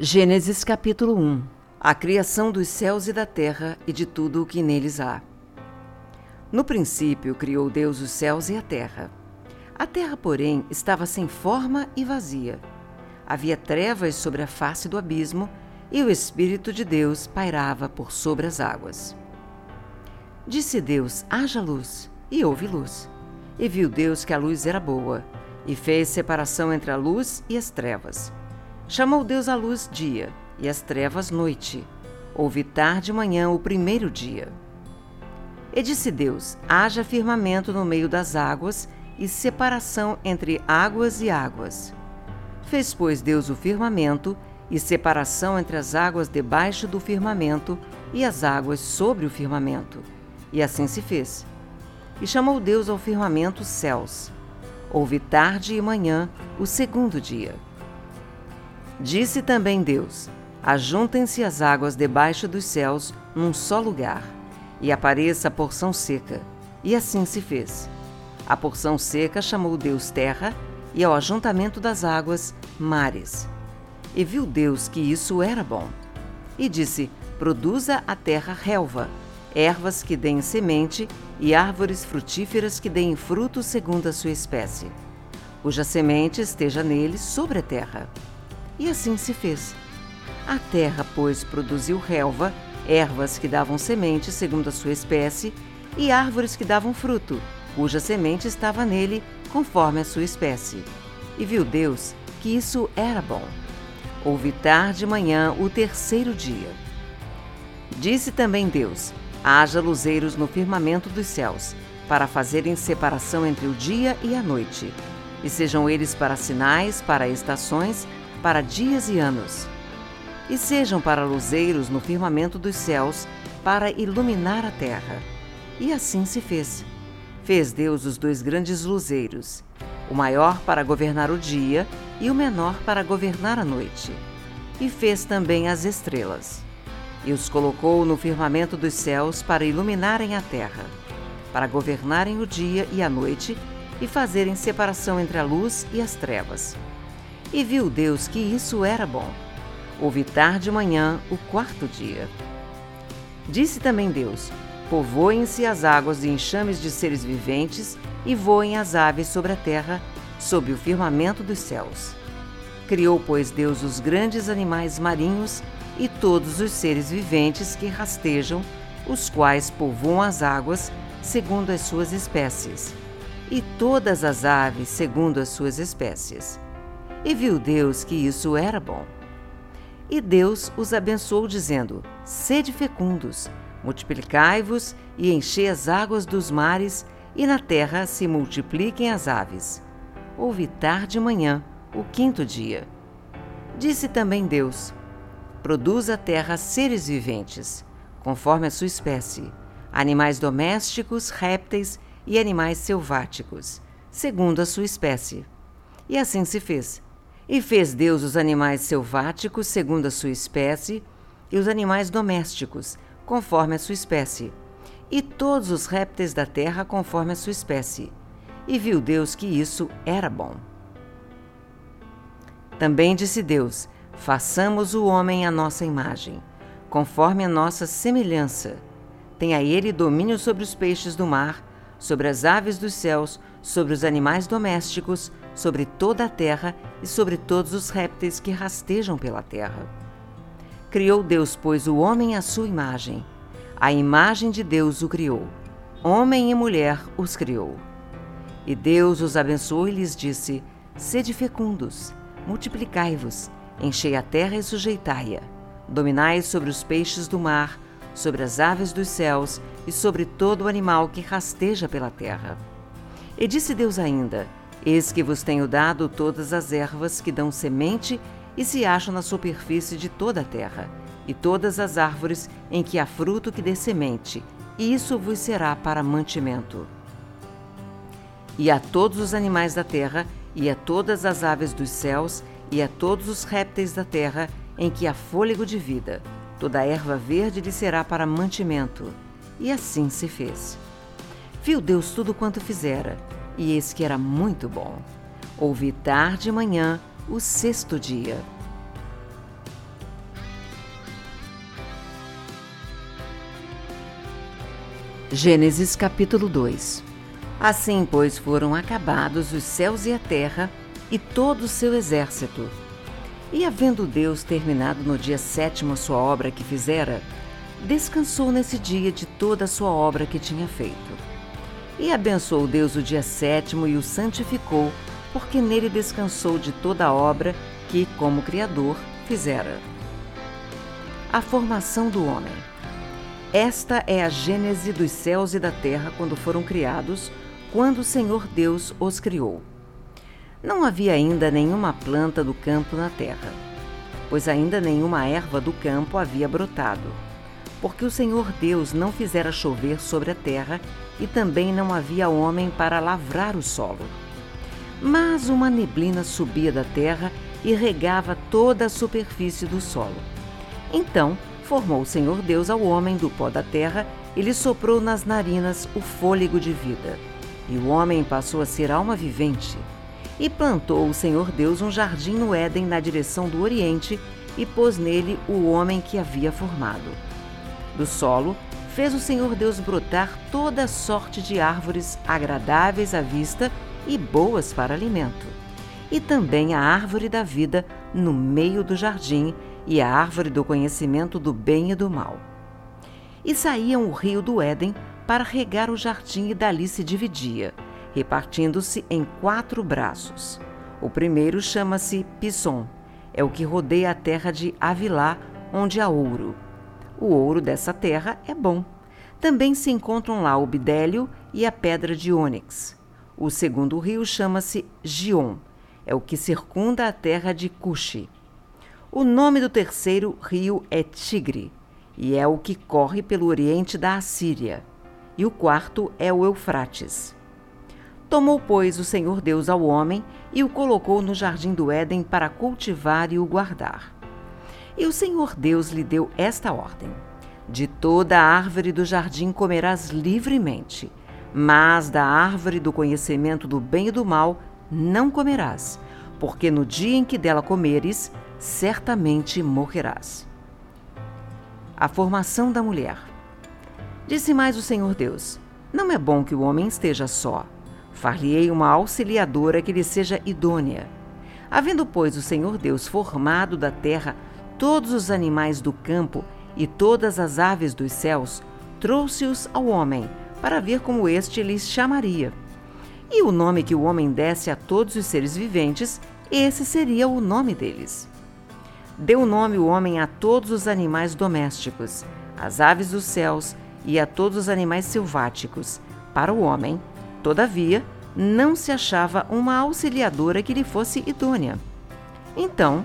Gênesis capítulo 1 A criação dos céus e da terra e de tudo o que neles há. No princípio criou Deus os céus e a terra. A terra, porém, estava sem forma e vazia. Havia trevas sobre a face do abismo e o Espírito de Deus pairava por sobre as águas. Disse Deus: haja luz, e houve luz. E viu Deus que a luz era boa, e fez separação entre a luz e as trevas. Chamou Deus a luz dia, e as trevas noite. Houve tarde e manhã o primeiro dia. E disse Deus: haja firmamento no meio das águas, e separação entre águas e águas. Fez, pois, Deus o firmamento, e separação entre as águas debaixo do firmamento e as águas sobre o firmamento. E assim se fez. E chamou Deus ao firmamento céus. Houve tarde e manhã o segundo dia. Disse também Deus: Ajuntem-se as águas debaixo dos céus num só lugar, e apareça a porção seca. E assim se fez. A porção seca chamou Deus terra, e ao ajuntamento das águas, mares. E viu Deus que isso era bom. E disse: Produza a terra relva, ervas que deem semente e árvores frutíferas que deem fruto segundo a sua espécie, cuja semente esteja nele sobre a terra e assim se fez. A terra, pois, produziu relva, ervas que davam semente segundo a sua espécie, e árvores que davam fruto, cuja semente estava nele conforme a sua espécie. E viu Deus que isso era bom. Houve tarde e manhã o terceiro dia. Disse também Deus: Haja luzeiros no firmamento dos céus, para fazerem separação entre o dia e a noite, e sejam eles para sinais, para estações, para dias e anos, e sejam para luzeiros no firmamento dos céus, para iluminar a terra. E assim se fez. Fez Deus os dois grandes luzeiros, o maior para governar o dia e o menor para governar a noite. E fez também as estrelas. E os colocou no firmamento dos céus para iluminarem a terra, para governarem o dia e a noite e fazerem separação entre a luz e as trevas e viu Deus que isso era bom. Houve tarde manhã o quarto dia. Disse também Deus: Povoem-se as águas de enxames de seres viventes e voem as aves sobre a terra, sob o firmamento dos céus. Criou, pois, Deus os grandes animais marinhos e todos os seres viventes que rastejam, os quais povoam as águas segundo as suas espécies, e todas as aves segundo as suas espécies. E viu Deus que isso era bom. E Deus os abençoou, dizendo: Sede fecundos, multiplicai-vos e enchei as águas dos mares, e na terra se multipliquem as aves. Houve tarde manhã, o quinto dia. Disse também Deus: Produz a terra seres viventes, conforme a sua espécie, animais domésticos, répteis e animais selváticos, segundo a sua espécie. E assim se fez. E fez Deus os animais selváticos segundo a sua espécie, e os animais domésticos, conforme a sua espécie, e todos os répteis da terra conforme a sua espécie. E viu Deus que isso era bom. Também disse Deus: Façamos o homem à nossa imagem, conforme a nossa semelhança. Tenha ele domínio sobre os peixes do mar, sobre as aves dos céus, sobre os animais domésticos, sobre toda a terra e sobre todos os répteis que rastejam pela terra. Criou Deus, pois, o homem à sua imagem. A imagem de Deus o criou. Homem e mulher os criou. E Deus os abençoou e lhes disse: Sede fecundos, multiplicai-vos, enchei a terra e sujeitai-a. Dominai sobre os peixes do mar, sobre as aves dos céus e sobre todo animal que rasteja pela terra. E disse Deus ainda: Eis que vos tenho dado todas as ervas que dão semente e se acham na superfície de toda a terra, e todas as árvores em que há fruto que dê semente, e isso vos será para mantimento. E a todos os animais da terra, e a todas as aves dos céus, e a todos os répteis da terra, em que há fôlego de vida, toda erva verde lhe será para mantimento. E assim se fez. Viu Deus tudo quanto fizera, e esse que era muito bom. Ouvi tarde e manhã o sexto dia. Gênesis capítulo 2 Assim, pois, foram acabados os céus e a terra e todo o seu exército. E havendo Deus terminado no dia sétimo a sua obra que fizera, descansou nesse dia de toda a sua obra que tinha feito. E abençoou Deus o dia sétimo e o santificou, porque nele descansou de toda a obra que, como Criador, fizera. A formação do homem. Esta é a gênese dos céus e da terra quando foram criados, quando o Senhor Deus os criou. Não havia ainda nenhuma planta do campo na terra, pois ainda nenhuma erva do campo havia brotado, porque o Senhor Deus não fizera chover sobre a terra e também não havia homem para lavrar o solo. Mas uma neblina subia da terra e regava toda a superfície do solo. Então formou o Senhor Deus ao homem do pó da terra e lhe soprou nas narinas o fôlego de vida. E o homem passou a ser alma vivente. E plantou o Senhor Deus um jardim no Éden na direção do Oriente e pôs nele o homem que havia formado. Do solo fez o Senhor Deus brotar toda sorte de árvores agradáveis à vista e boas para alimento, e também a árvore da vida no meio do jardim e a árvore do conhecimento do bem e do mal. E saía o rio do Éden para regar o jardim e dali se dividia, repartindo-se em quatro braços. O primeiro chama-se Pison, é o que rodeia a terra de Avilá, onde há ouro. O ouro dessa terra é bom. Também se encontram lá o bidélio e a pedra de ônix. O segundo rio chama-se Gion, é o que circunda a terra de Cuxi. O nome do terceiro rio é Tigre, e é o que corre pelo oriente da Assíria. E o quarto é o Eufrates. Tomou, pois, o Senhor Deus ao homem e o colocou no jardim do Éden para cultivar e o guardar. E o Senhor Deus lhe deu esta ordem: De toda árvore do jardim comerás livremente, mas da árvore do conhecimento do bem e do mal não comerás, porque no dia em que dela comeres, certamente morrerás. A formação da mulher. Disse mais o Senhor Deus: Não é bom que o homem esteja só. Far-lhe-ei uma auxiliadora que lhe seja idônea. Havendo, pois, o Senhor Deus formado da terra todos os animais do campo e todas as aves dos céus, trouxe-os ao homem, para ver como este lhes chamaria. E o nome que o homem desse a todos os seres viventes, esse seria o nome deles. Deu nome o homem a todos os animais domésticos, às aves dos céus e a todos os animais selváticos. Para o homem, todavia, não se achava uma auxiliadora que lhe fosse idônea. Então,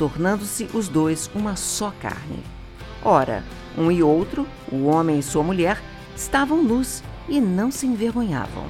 tornando-se os dois uma só carne. Ora, um e outro, o homem e sua mulher, estavam nus e não se envergonhavam.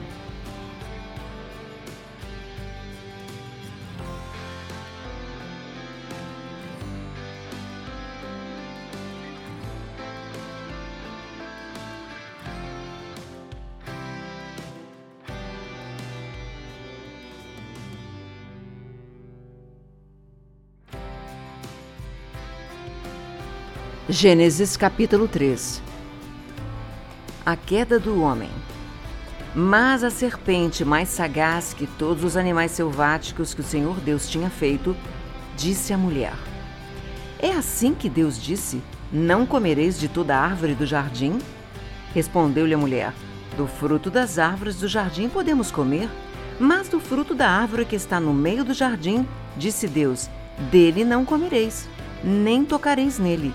Gênesis capítulo 3 A queda do homem. Mas a serpente, mais sagaz que todos os animais selváticos que o Senhor Deus tinha feito, disse à mulher: É assim que Deus disse: Não comereis de toda árvore do jardim? Respondeu-lhe a mulher: Do fruto das árvores do jardim podemos comer, mas do fruto da árvore que está no meio do jardim, disse Deus: Dele não comereis, nem tocareis nele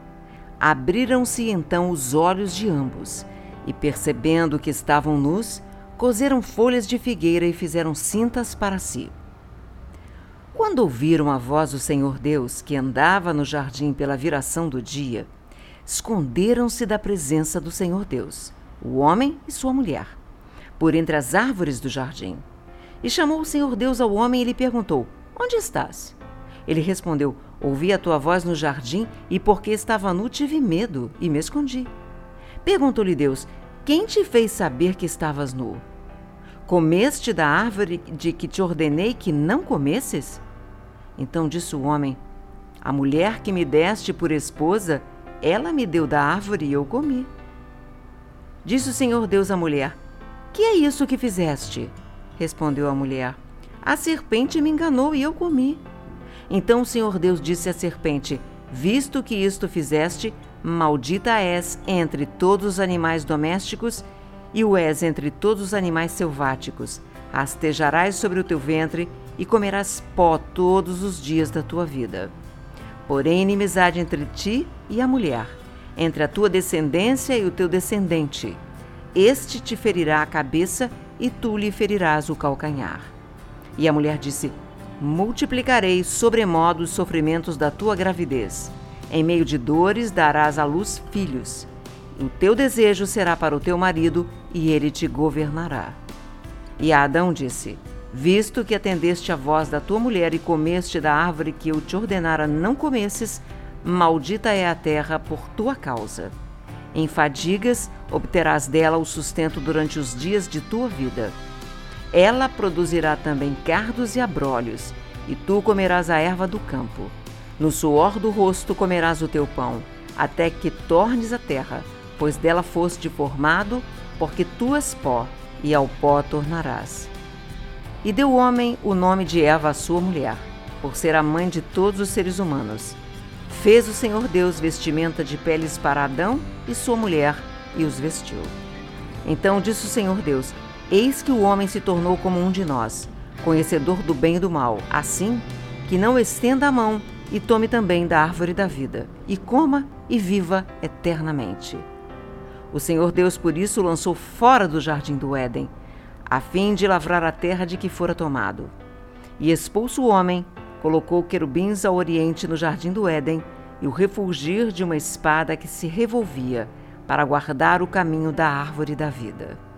Abriram-se então os olhos de ambos, e percebendo que estavam nus, coseram folhas de figueira e fizeram cintas para si. Quando ouviram a voz do Senhor Deus, que andava no jardim pela viração do dia, esconderam-se da presença do Senhor Deus, o homem e sua mulher, por entre as árvores do jardim. E chamou o Senhor Deus ao homem e lhe perguntou: Onde estás? Ele respondeu: Ouvi a tua voz no jardim e porque estava nu tive medo e me escondi. Perguntou-lhe Deus: Quem te fez saber que estavas nu? Comeste da árvore de que te ordenei que não comesses? Então disse o homem: A mulher que me deste por esposa, ela me deu da árvore e eu comi. Disse o Senhor Deus à mulher: Que é isso que fizeste? Respondeu a mulher: A serpente me enganou e eu comi. Então o Senhor Deus disse à serpente: Visto que isto fizeste, maldita és entre todos os animais domésticos e o és entre todos os animais selváticos. Rastejarás sobre o teu ventre e comerás pó todos os dias da tua vida. Porém, inimizade entre ti e a mulher, entre a tua descendência e o teu descendente. Este te ferirá a cabeça e tu lhe ferirás o calcanhar. E a mulher disse: Multiplicarei sobremodo os sofrimentos da tua gravidez. Em meio de dores darás à luz filhos. O teu desejo será para o teu marido e ele te governará. E Adão disse: Visto que atendeste a voz da tua mulher e comeste da árvore que eu te ordenara não comesses, maldita é a terra por tua causa. Em fadigas obterás dela o sustento durante os dias de tua vida. Ela produzirá também cardos e abrolhos, e tu comerás a erva do campo. No suor do rosto comerás o teu pão, até que tornes a terra, pois dela foste formado, porque tu és pó, e ao pó tornarás. E deu o homem o nome de Eva à sua mulher, por ser a mãe de todos os seres humanos. Fez o Senhor Deus vestimenta de peles para Adão e sua mulher, e os vestiu. Então disse o Senhor Deus: Eis que o homem se tornou como um de nós, conhecedor do bem e do mal, assim que não estenda a mão e tome também da árvore da vida, e coma e viva eternamente. O Senhor Deus por isso lançou fora do jardim do Éden a fim de lavrar a terra de que fora tomado. E expulso o homem, colocou querubins ao oriente no jardim do Éden e o refulgir de uma espada que se revolvia para guardar o caminho da árvore da vida.